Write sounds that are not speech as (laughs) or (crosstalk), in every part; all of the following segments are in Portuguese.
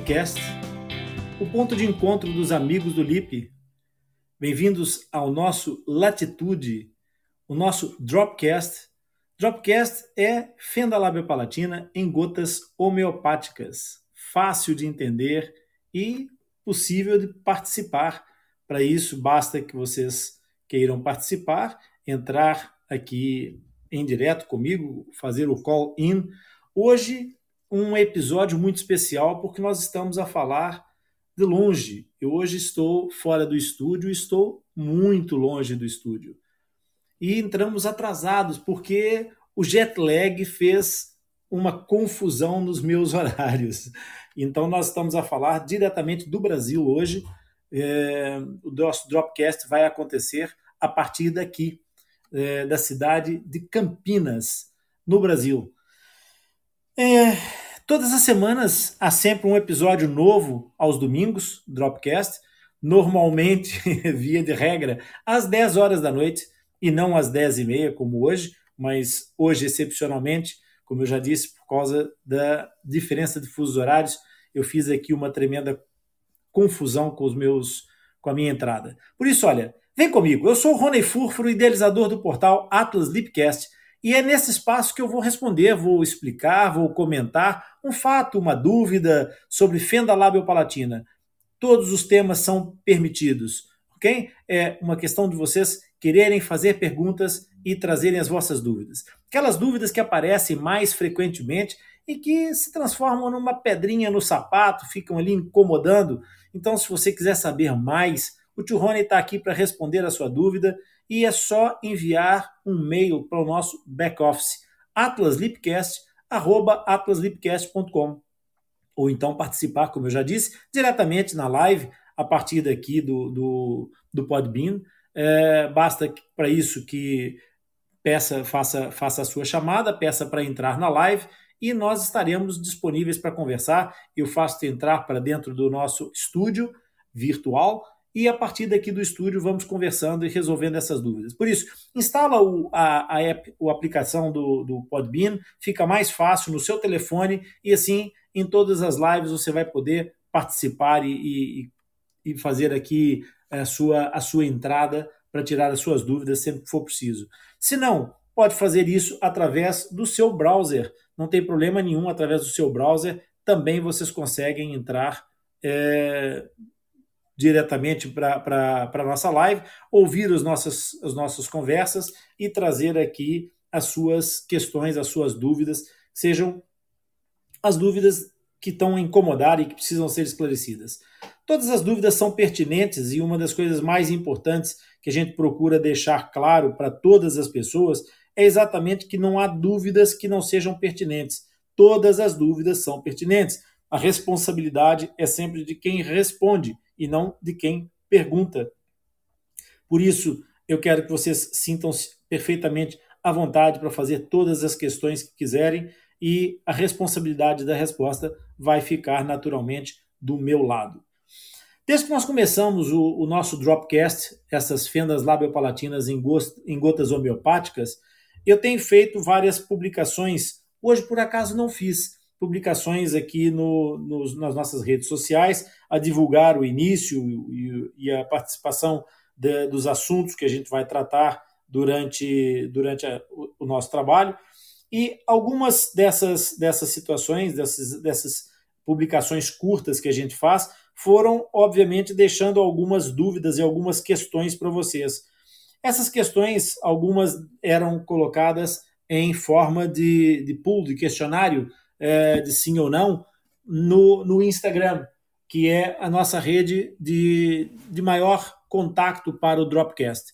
Lipcast, o ponto de encontro dos amigos do Lip. Bem-vindos ao nosso Latitude, o nosso Dropcast. Dropcast é fenda labiopalatina em gotas homeopáticas, fácil de entender e possível de participar. Para isso, basta que vocês queiram participar, entrar aqui em direto comigo, fazer o call in. Hoje, um episódio muito especial porque nós estamos a falar de longe. Eu hoje estou fora do estúdio, estou muito longe do estúdio. E entramos atrasados porque o jet lag fez uma confusão nos meus (laughs) horários. Então, nós estamos a falar diretamente do Brasil hoje. É, o nosso Dropcast vai acontecer a partir daqui, é, da cidade de Campinas, no Brasil. É, todas as semanas há sempre um episódio novo aos domingos, Dropcast, normalmente, (laughs) via de regra, às 10 horas da noite e não às 10 e meia, como hoje, mas hoje, excepcionalmente, como eu já disse, por causa da diferença de fusos horários, eu fiz aqui uma tremenda confusão com os meus com a minha entrada. Por isso, olha, vem comigo. Eu sou o Rony Furfuro, idealizador do portal Atlas Lipcast, e é nesse espaço que eu vou responder, vou explicar, vou comentar um fato, uma dúvida sobre fenda labiopalatina. Todos os temas são permitidos, ok? É uma questão de vocês quererem fazer perguntas e trazerem as vossas dúvidas. Aquelas dúvidas que aparecem mais frequentemente e que se transformam numa pedrinha no sapato, ficam ali incomodando. Então, se você quiser saber mais, o tio Rony está aqui para responder a sua dúvida e é só enviar um mail para o nosso back-office, atlaslipcast.com ou então participar, como eu já disse, diretamente na live a partir daqui do, do, do Podbean. É, basta para isso que peça, faça, faça a sua chamada, peça para entrar na live e nós estaremos disponíveis para conversar. Eu faço entrar para dentro do nosso estúdio virtual e a partir daqui do estúdio vamos conversando e resolvendo essas dúvidas. Por isso, instala o, a, a, app, a aplicação do, do Podbean, fica mais fácil no seu telefone e assim em todas as lives você vai poder participar e, e, e fazer aqui a sua, a sua entrada para tirar as suas dúvidas sempre que for preciso. Se não, pode fazer isso através do seu browser. Não tem problema nenhum, através do seu browser também vocês conseguem entrar é, diretamente para a nossa live, ouvir as nossas, as nossas conversas e trazer aqui as suas questões, as suas dúvidas, sejam as dúvidas que estão a incomodar e que precisam ser esclarecidas. Todas as dúvidas são pertinentes e uma das coisas mais importantes que a gente procura deixar claro para todas as pessoas é exatamente que não há dúvidas que não sejam pertinentes. Todas as dúvidas são pertinentes. A responsabilidade é sempre de quem responde e não de quem pergunta. Por isso, eu quero que vocês sintam-se perfeitamente à vontade para fazer todas as questões que quiserem e a responsabilidade da resposta vai ficar naturalmente do meu lado. Desde que nós começamos o, o nosso Dropcast, essas fendas labiopalatinas em, em gotas homeopáticas, eu tenho feito várias publicações. Hoje, por acaso, não fiz publicações aqui no, nos, nas nossas redes sociais a divulgar o início e, e a participação de, dos assuntos que a gente vai tratar durante, durante a, o, o, nosso trabalho. E algumas dessas, dessas situações, dessas, dessas publicações curtas que a gente faz, foram, obviamente, deixando algumas dúvidas e algumas questões para vocês. Essas questões, algumas eram colocadas em forma de, de pool, de questionário, é, de sim ou não, no, no Instagram, que é a nossa rede de, de maior contato para o Dropcast.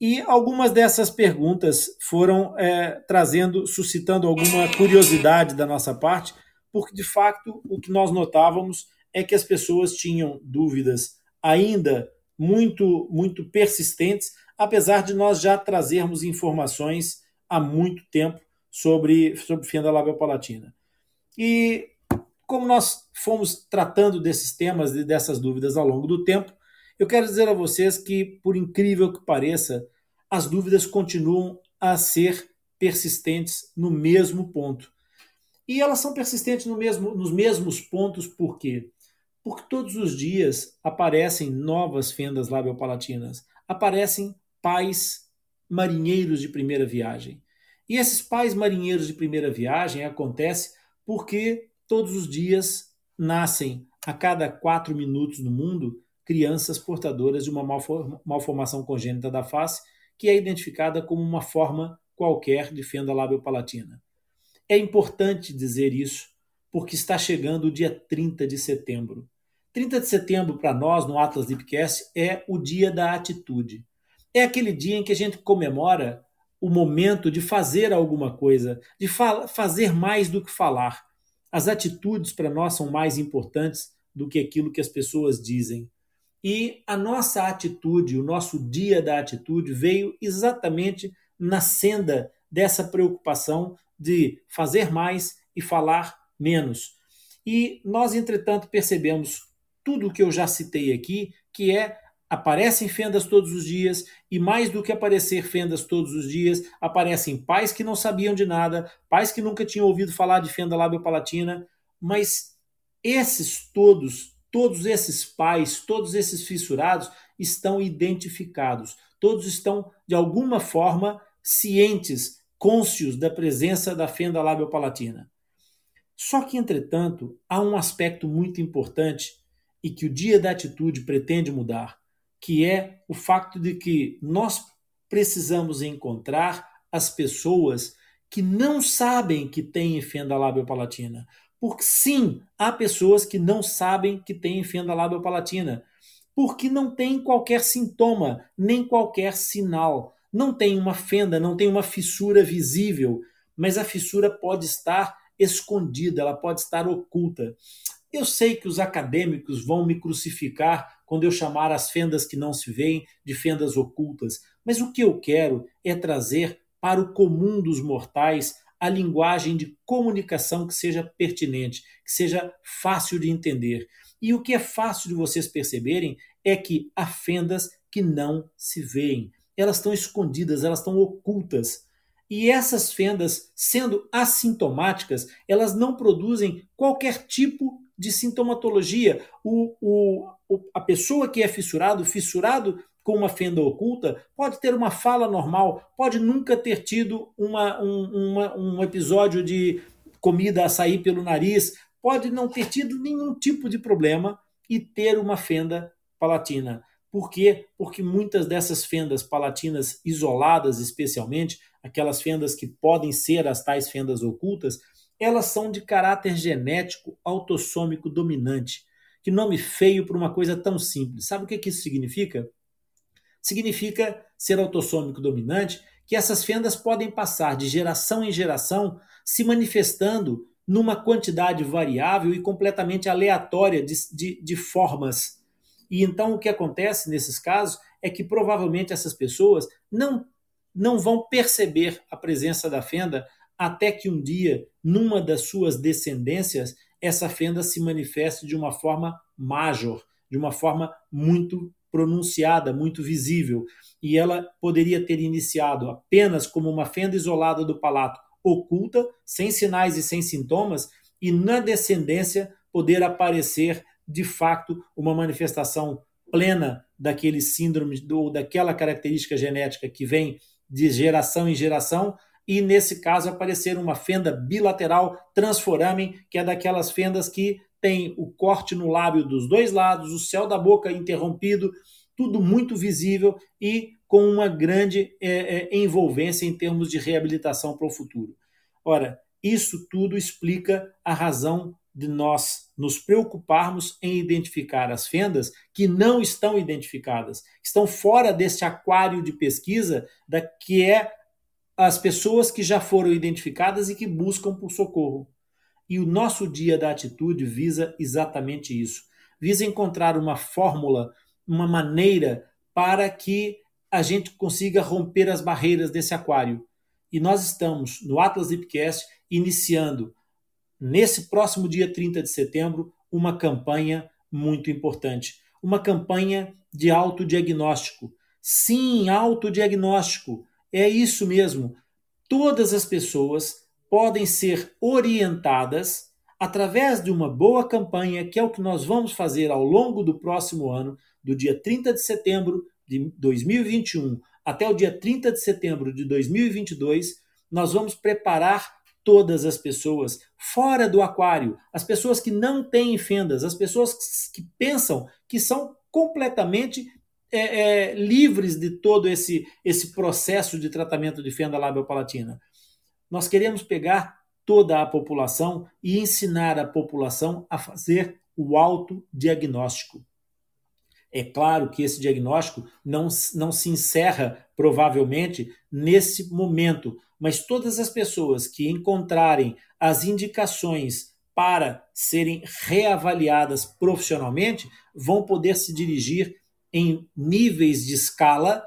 E algumas dessas perguntas foram é, trazendo, suscitando alguma curiosidade da nossa parte, porque de fato o que nós notávamos é que as pessoas tinham dúvidas ainda muito, muito persistentes apesar de nós já trazermos informações há muito tempo sobre, sobre fenda labiopalatina. E como nós fomos tratando desses temas e dessas dúvidas ao longo do tempo, eu quero dizer a vocês que, por incrível que pareça, as dúvidas continuam a ser persistentes no mesmo ponto. E elas são persistentes no mesmo, nos mesmos pontos, por quê? Porque todos os dias aparecem novas fendas labiopalatinas, aparecem pais marinheiros de primeira viagem. E esses pais marinheiros de primeira viagem acontece porque todos os dias nascem a cada quatro minutos no mundo crianças portadoras de uma malformação congênita da face, que é identificada como uma forma qualquer de fenda labiopalatina. É importante dizer isso, porque está chegando o dia 30 de setembro. 30 de setembro, para nós, no Atlas Lipcast, é o dia da atitude. É aquele dia em que a gente comemora o momento de fazer alguma coisa, de fa fazer mais do que falar. As atitudes para nós são mais importantes do que aquilo que as pessoas dizem. E a nossa atitude, o nosso dia da atitude, veio exatamente na senda dessa preocupação de fazer mais e falar menos. E nós, entretanto, percebemos tudo o que eu já citei aqui, que é aparecem fendas todos os dias e mais do que aparecer fendas todos os dias, aparecem pais que não sabiam de nada, pais que nunca tinham ouvido falar de fenda labiopalatina, mas esses todos Todos esses pais, todos esses fissurados estão identificados. Todos estão, de alguma forma, cientes, cônscios da presença da fenda labiopalatina. Só que, entretanto, há um aspecto muito importante e que o Dia da Atitude pretende mudar, que é o facto de que nós precisamos encontrar as pessoas que não sabem que têm fenda labiopalatina, porque sim, há pessoas que não sabem que têm fenda labiopalatina, porque não tem qualquer sintoma, nem qualquer sinal. Não tem uma fenda, não tem uma fissura visível, mas a fissura pode estar escondida, ela pode estar oculta. Eu sei que os acadêmicos vão me crucificar quando eu chamar as fendas que não se veem de fendas ocultas, mas o que eu quero é trazer para o comum dos mortais a linguagem de comunicação que seja pertinente, que seja fácil de entender. E o que é fácil de vocês perceberem é que há fendas que não se veem. Elas estão escondidas, elas estão ocultas. E essas fendas, sendo assintomáticas, elas não produzem qualquer tipo de sintomatologia. O, o, a pessoa que é fissurado, fissurado com uma fenda oculta, pode ter uma fala normal, pode nunca ter tido uma, um, uma, um episódio de comida a sair pelo nariz, pode não ter tido nenhum tipo de problema e ter uma fenda palatina. Por quê? Porque muitas dessas fendas palatinas isoladas, especialmente, aquelas fendas que podem ser as tais fendas ocultas, elas são de caráter genético autossômico dominante. Que nome feio para uma coisa tão simples. Sabe o que, que isso significa? significa ser autossômico dominante, que essas fendas podem passar de geração em geração, se manifestando numa quantidade variável e completamente aleatória de, de, de formas. E então o que acontece nesses casos é que provavelmente essas pessoas não, não vão perceber a presença da fenda até que um dia, numa das suas descendências, essa fenda se manifeste de uma forma major, de uma forma muito pronunciada, muito visível, e ela poderia ter iniciado apenas como uma fenda isolada do palato oculta, sem sinais e sem sintomas, e na descendência poder aparecer de fato uma manifestação plena daquele síndrome ou daquela característica genética que vem de geração em geração e nesse caso aparecer uma fenda bilateral transforamen, que é daquelas fendas que tem o corte no lábio dos dois lados, o céu da boca interrompido, tudo muito visível e com uma grande é, é, envolvência em termos de reabilitação para o futuro. Ora, isso tudo explica a razão de nós nos preocuparmos em identificar as fendas que não estão identificadas, estão fora deste aquário de pesquisa da que é as pessoas que já foram identificadas e que buscam por socorro. E o nosso dia da atitude visa exatamente isso. Visa encontrar uma fórmula, uma maneira para que a gente consiga romper as barreiras desse aquário. E nós estamos no Atlas Lipcast iniciando nesse próximo dia 30 de setembro uma campanha muito importante, uma campanha de autodiagnóstico. Sim, autodiagnóstico. É isso mesmo. Todas as pessoas podem ser orientadas através de uma boa campanha, que é o que nós vamos fazer ao longo do próximo ano, do dia 30 de setembro de 2021 até o dia 30 de setembro de 2022, nós vamos preparar todas as pessoas fora do aquário, as pessoas que não têm fendas, as pessoas que pensam que são completamente é, é, livres de todo esse, esse processo de tratamento de fenda labiopalatina. Nós queremos pegar toda a população e ensinar a população a fazer o autodiagnóstico. É claro que esse diagnóstico não, não se encerra, provavelmente, nesse momento, mas todas as pessoas que encontrarem as indicações para serem reavaliadas profissionalmente vão poder se dirigir em níveis de escala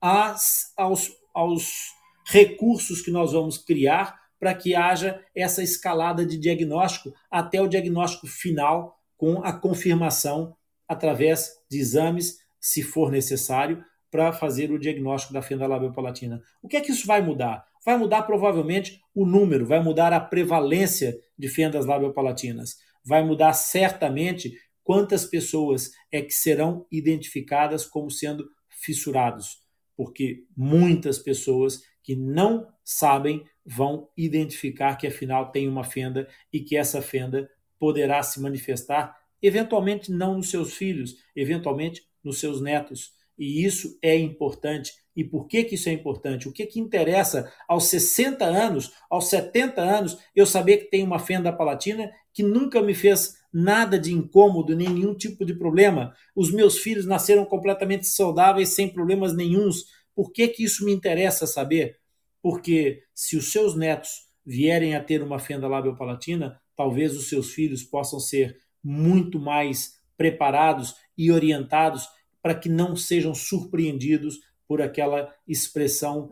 às, aos, aos recursos que nós vamos criar para que haja essa escalada de diagnóstico até o diagnóstico final com a confirmação através de exames, se for necessário, para fazer o diagnóstico da fenda labiopalatina. O que é que isso vai mudar? Vai mudar provavelmente o número, vai mudar a prevalência de fendas labiopalatinas, vai mudar certamente quantas pessoas é que serão identificadas como sendo fissurados, porque muitas pessoas que não sabem vão identificar que afinal tem uma fenda e que essa fenda poderá se manifestar eventualmente não nos seus filhos, eventualmente nos seus netos. E isso é importante. E por que, que isso é importante? O que, que interessa aos 60 anos, aos 70 anos, eu saber que tem uma fenda palatina que nunca me fez nada de incômodo, nenhum tipo de problema. Os meus filhos nasceram completamente saudáveis, sem problemas nenhums. Por que, que isso me interessa saber? Porque se os seus netos vierem a ter uma fenda labiopalatina, talvez os seus filhos possam ser muito mais preparados e orientados para que não sejam surpreendidos por aquela expressão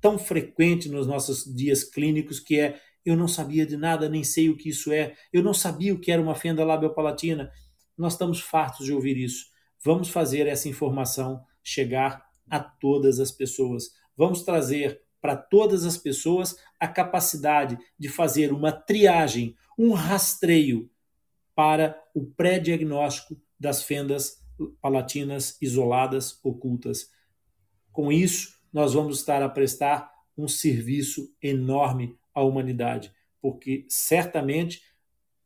tão frequente nos nossos dias clínicos que é eu não sabia de nada, nem sei o que isso é, eu não sabia o que era uma fenda labiopalatina. Nós estamos fartos de ouvir isso. Vamos fazer essa informação chegar a todas as pessoas. Vamos trazer para todas as pessoas a capacidade de fazer uma triagem, um rastreio para o pré-diagnóstico das fendas palatinas isoladas ocultas. Com isso, nós vamos estar a prestar um serviço enorme à humanidade, porque certamente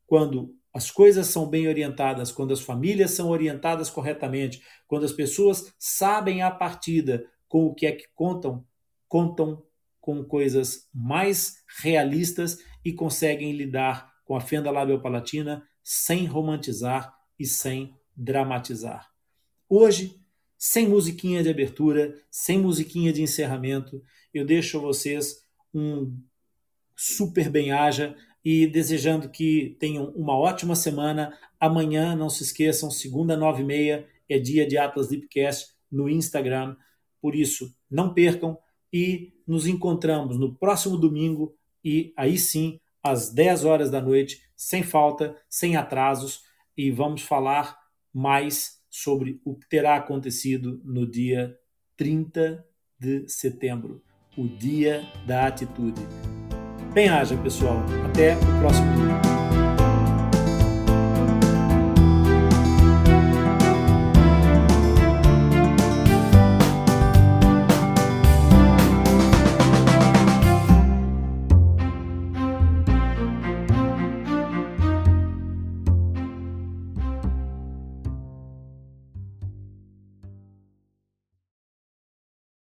quando as coisas são bem orientadas, quando as famílias são orientadas corretamente, quando as pessoas sabem a partida com o que é que contam, contam com coisas mais realistas e conseguem lidar com a fenda labiopalatina sem romantizar e sem dramatizar. Hoje, sem musiquinha de abertura, sem musiquinha de encerramento, eu deixo a vocês um super bem-aja e desejando que tenham uma ótima semana. Amanhã, não se esqueçam, segunda, nove e meia, é dia de Atlas Deepcast no Instagram. Por isso, não percam e nos encontramos no próximo domingo e aí sim, às 10 horas da noite, sem falta, sem atrasos, e vamos falar mais sobre o que terá acontecido no dia 30 de setembro, o Dia da Atitude. Bem-haja, pessoal. Até o próximo vídeo.